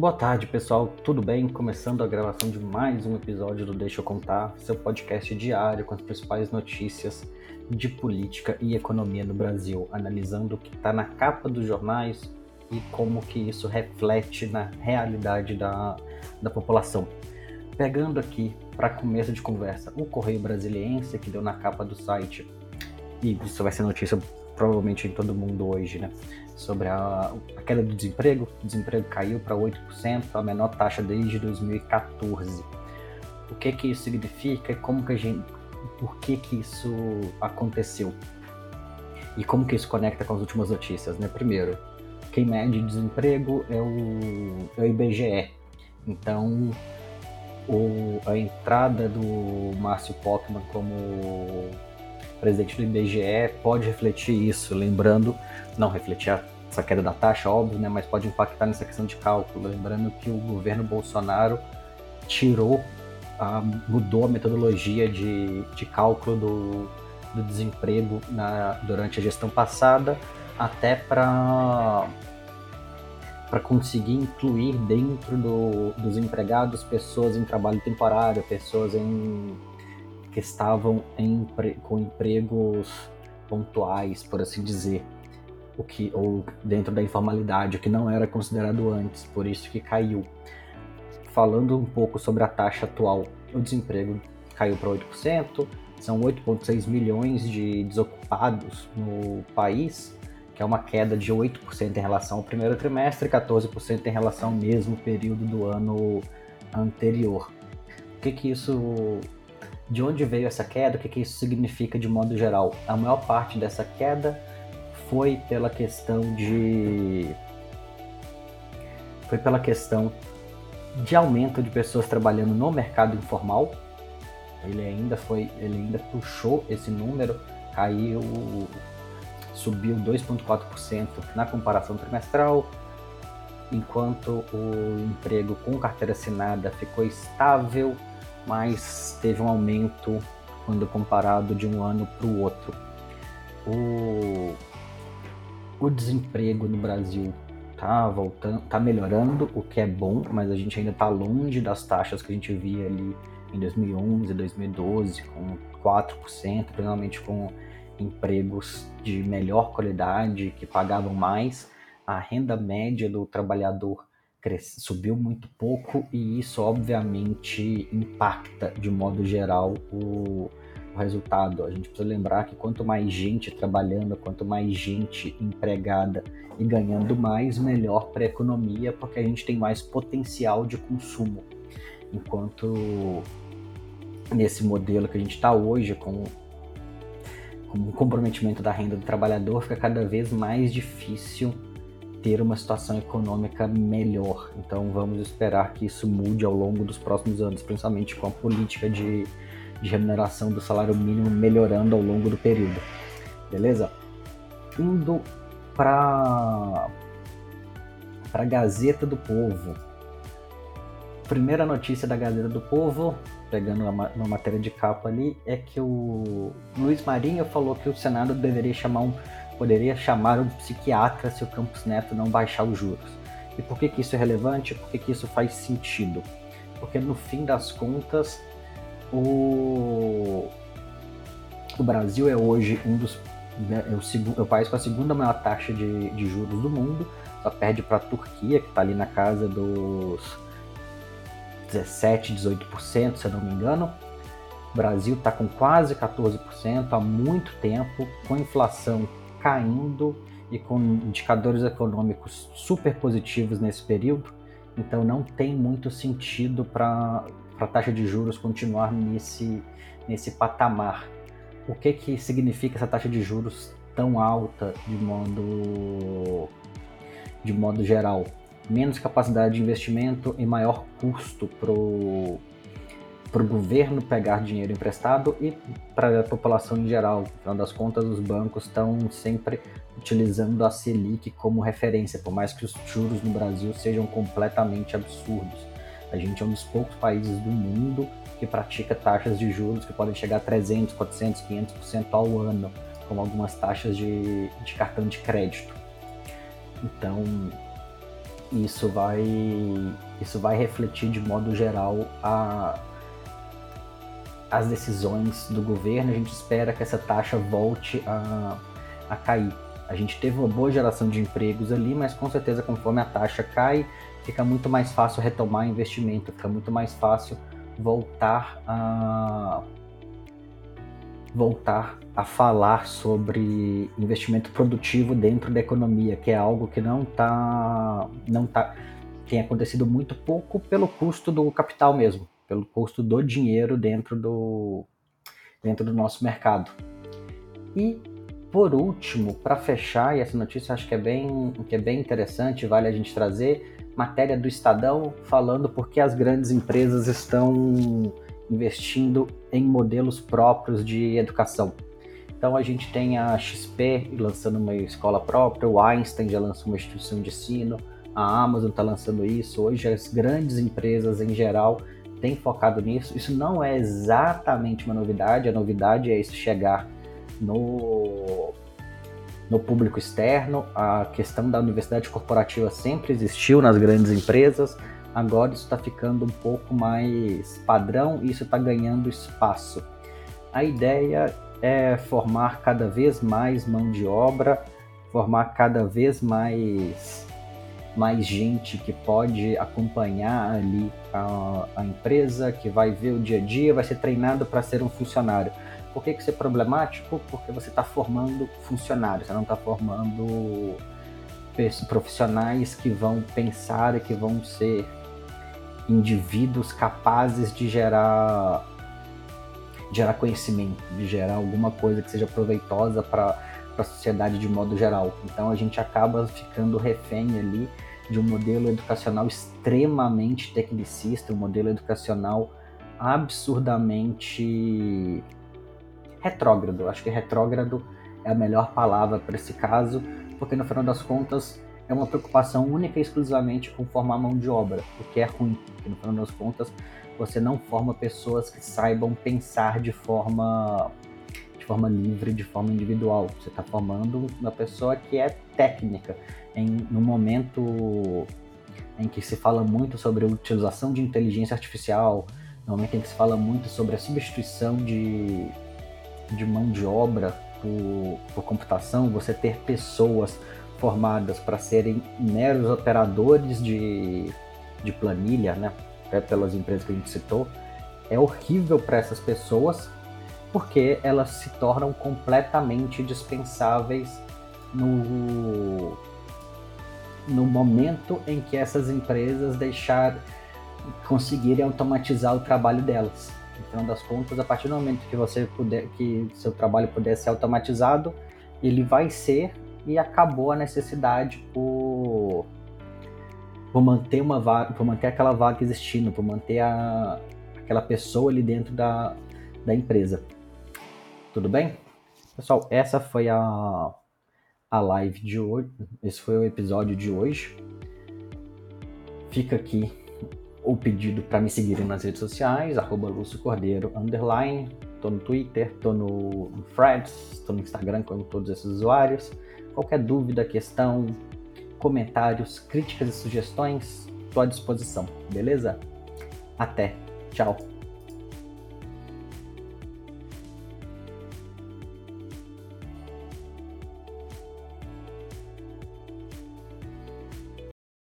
Boa tarde, pessoal. Tudo bem? Começando a gravação de mais um episódio do Deixa eu Contar, seu podcast diário com as principais notícias de política e economia no Brasil, analisando o que está na capa dos jornais e como que isso reflete na realidade da, da população. Pegando aqui para começo de conversa o Correio Brasiliense, que deu na capa do site, e isso vai ser notícia provavelmente em todo mundo hoje, né? Sobre a, a queda do desemprego. O desemprego caiu para 8%, a menor taxa desde 2014. O que que isso significa? Como que a gente, por que que isso aconteceu? E como que isso conecta com as últimas notícias, né? Primeiro, quem mede desemprego é o, é o IBGE. Então, o, a entrada do Márcio Pockman como presidente do IBGE pode refletir isso, lembrando, não refletir essa queda da taxa, óbvio, né, mas pode impactar nessa questão de cálculo, lembrando que o governo Bolsonaro tirou, a, mudou a metodologia de, de cálculo do, do desemprego na, durante a gestão passada, até para para conseguir incluir dentro do, dos empregados pessoas em trabalho temporário, pessoas em que estavam em, com empregos pontuais, por assim dizer, o que ou dentro da informalidade, o que não era considerado antes, por isso que caiu. Falando um pouco sobre a taxa atual, o desemprego caiu para 8%, são 8,6 milhões de desocupados no país, que é uma queda de 8% em relação ao primeiro trimestre e 14% em relação ao mesmo período do ano anterior. O que, que isso de onde veio essa queda, o que, que isso significa de modo geral. A maior parte dessa queda foi pela questão de. Foi pela questão de aumento de pessoas trabalhando no mercado informal. Ele ainda foi, ele ainda puxou esse número, caiu, subiu 2,4% na comparação trimestral, enquanto o emprego com carteira assinada ficou estável mas teve um aumento quando comparado de um ano para o outro. O, o desemprego no Brasil tá voltando, tá melhorando, o que é bom, mas a gente ainda está longe das taxas que a gente via ali em 2011, 2012, com 4%, principalmente com empregos de melhor qualidade, que pagavam mais. A renda média do trabalhador cresce, subiu muito pouco e isso obviamente impacta de modo geral o, o, resultado. A gente precisa lembrar que quanto mais gente trabalhando, quanto mais gente empregada e ganhando mais, melhor para a economia, porque a gente tem mais potencial de consumo. Enquanto nesse modelo que a gente está hoje, com, com o comprometimento da renda do trabalhador, fica cada vez mais difícil ter uma situação econômica melhor. Então vamos esperar que isso mude ao longo dos próximos anos, principalmente com a política de, de remuneração do salário mínimo melhorando ao longo do período. Beleza? Indo para a Gazeta do Povo. Primeira notícia da Gazeta do Povo, pegando uma matéria de capa ali, é que o Luiz Marinho falou que o Senado deveria chamar um poderia chamar um psiquiatra se o Campos Neto não baixar os juros. E por que, que isso é relevante? Por que, que isso faz sentido? Porque no fim das contas, o, o Brasil é hoje um dos né, é o, é o país com a segunda maior taxa de, de juros do mundo, só perde para a Turquia, que está ali na casa dos 17, 18%, se eu não me engano. O Brasil está com quase 14% há muito tempo, com inflação caindo e com indicadores econômicos super positivos nesse período, então não tem muito sentido para a taxa de juros continuar nesse, nesse patamar. O que, que significa essa taxa de juros tão alta de modo, de modo geral? Menos capacidade de investimento e maior custo para o governo pegar dinheiro emprestado e para a população em geral. Afinal das contas, os bancos estão sempre utilizando a Selic como referência, por mais que os juros no Brasil sejam completamente absurdos. A gente é um dos poucos países do mundo que pratica taxas de juros que podem chegar a 300, 400, 500% ao ano, como algumas taxas de, de cartão de crédito. Então, isso vai, isso vai refletir de modo geral a, as decisões do governo. A gente espera que essa taxa volte a, a cair. A gente teve uma boa geração de empregos ali, mas com certeza, conforme a taxa cai, fica muito mais fácil retomar investimento, fica muito mais fácil voltar a voltar a falar sobre investimento produtivo dentro da economia, que é algo que não está não tá tem acontecido muito pouco pelo custo do capital mesmo, pelo custo do dinheiro dentro do dentro do nosso mercado. E por último, para fechar, e essa notícia acho que é bem que é bem interessante, vale a gente trazer matéria do Estadão falando porque as grandes empresas estão investindo em modelos próprios de educação. Então a gente tem a XP lançando uma escola própria, o Einstein já lançou uma instituição de ensino, a Amazon está lançando isso. Hoje as grandes empresas em geral têm focado nisso. Isso não é exatamente uma novidade, a novidade é isso chegar no, no público externo. A questão da universidade corporativa sempre existiu nas grandes empresas, Agora isso está ficando um pouco mais padrão e isso está ganhando espaço. A ideia é formar cada vez mais mão de obra, formar cada vez mais, mais gente que pode acompanhar ali a, a empresa, que vai ver o dia a dia, vai ser treinado para ser um funcionário. Por que, que isso é problemático? Porque você está formando funcionários, você não está formando profissionais que vão pensar e que vão ser indivíduos capazes de gerar gerar conhecimento, de gerar alguma coisa que seja proveitosa para a sociedade de modo geral. Então a gente acaba ficando refém ali de um modelo educacional extremamente tecnicista, um modelo educacional absurdamente retrógrado. Acho que retrógrado é a melhor palavra para esse caso, porque no final das contas é uma preocupação única e exclusivamente com formar mão de obra, o que é ruim, porque no final das contas você não forma pessoas que saibam pensar de forma forma livre, de forma individual. Você está formando uma pessoa que é técnica. Em no momento em que se fala muito sobre a utilização de inteligência artificial, no momento em que se fala muito sobre a substituição de, de mão de obra por, por computação, você ter pessoas formadas para serem meros operadores de, de planilha, né? Pelas empresas que a gente citou, é horrível para essas pessoas porque elas se tornam completamente dispensáveis no, no momento em que essas empresas deixar conseguirem automatizar o trabalho delas. Então, das contas, a partir do momento que você puder, que seu trabalho puder ser automatizado, ele vai ser e acabou a necessidade por, por manter uma vaga, por manter aquela vaga existindo, por manter a, aquela pessoa ali dentro da, da empresa. Tudo bem? Pessoal, essa foi a, a live de hoje. Esse foi o episódio de hoje. Fica aqui o pedido para me seguirem nas redes sociais, arroba Lúcio Cordeiro, underline. Tô no Twitter, tô no Threads, tô no Instagram com todos esses usuários. Qualquer dúvida, questão, comentários, críticas e sugestões, estou à disposição, beleza? Até, tchau!